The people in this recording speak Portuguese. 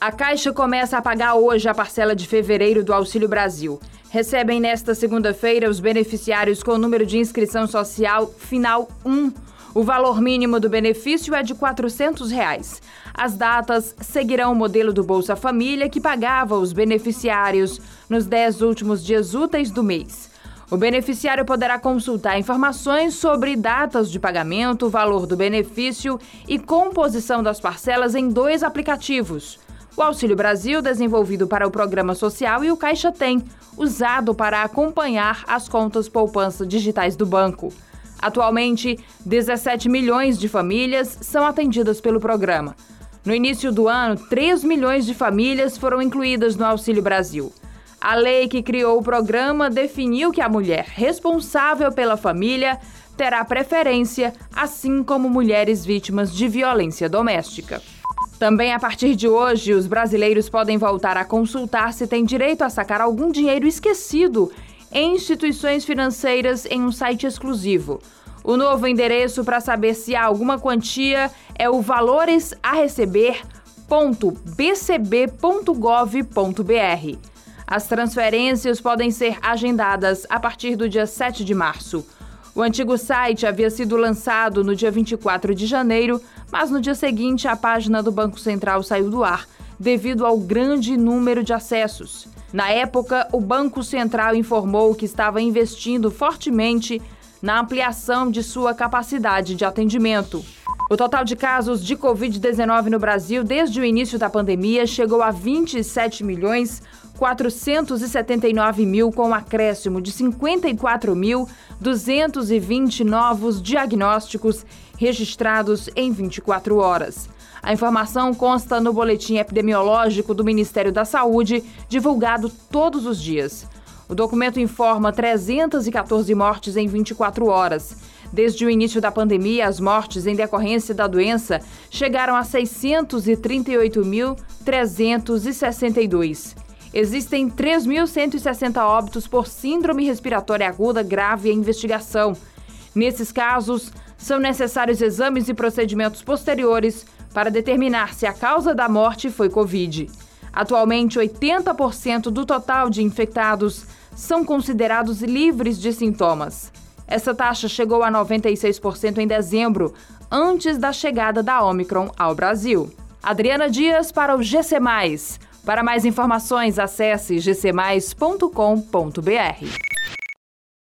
A Caixa começa a pagar hoje a parcela de fevereiro do Auxílio Brasil. Recebem nesta segunda-feira os beneficiários com o número de inscrição social final 1. O valor mínimo do benefício é de 400 reais. As datas seguirão o modelo do Bolsa Família, que pagava os beneficiários nos 10 últimos dias úteis do mês. O beneficiário poderá consultar informações sobre datas de pagamento, valor do benefício e composição das parcelas em dois aplicativos o Auxílio Brasil, desenvolvido para o Programa Social, e o Caixa Tem, usado para acompanhar as contas poupança digitais do banco. Atualmente, 17 milhões de famílias são atendidas pelo programa. No início do ano, 3 milhões de famílias foram incluídas no Auxílio Brasil. A lei que criou o programa definiu que a mulher responsável pela família terá preferência, assim como mulheres vítimas de violência doméstica. Também a partir de hoje, os brasileiros podem voltar a consultar se têm direito a sacar algum dinheiro esquecido em instituições financeiras em um site exclusivo. O novo endereço para saber se há alguma quantia é o valores. As transferências podem ser agendadas a partir do dia 7 de março. O antigo site havia sido lançado no dia 24 de janeiro, mas no dia seguinte a página do Banco Central saiu do ar devido ao grande número de acessos. Na época, o Banco Central informou que estava investindo fortemente na ampliação de sua capacidade de atendimento. O total de casos de Covid-19 no Brasil desde o início da pandemia chegou a 27 milhões 479 mil, com um acréscimo de 54.220 novos diagnósticos registrados em 24 horas. A informação consta no boletim epidemiológico do Ministério da Saúde, divulgado todos os dias. O documento informa 314 mortes em 24 horas. Desde o início da pandemia, as mortes em decorrência da doença chegaram a 638.362. Existem 3.160 óbitos por síndrome respiratória aguda grave em investigação. Nesses casos, são necessários exames e procedimentos posteriores para determinar se a causa da morte foi Covid. Atualmente, 80% do total de infectados são considerados livres de sintomas. Essa taxa chegou a 96% em dezembro, antes da chegada da Omicron ao Brasil. Adriana Dias para o GC. Para mais informações, acesse gcmais.com.br.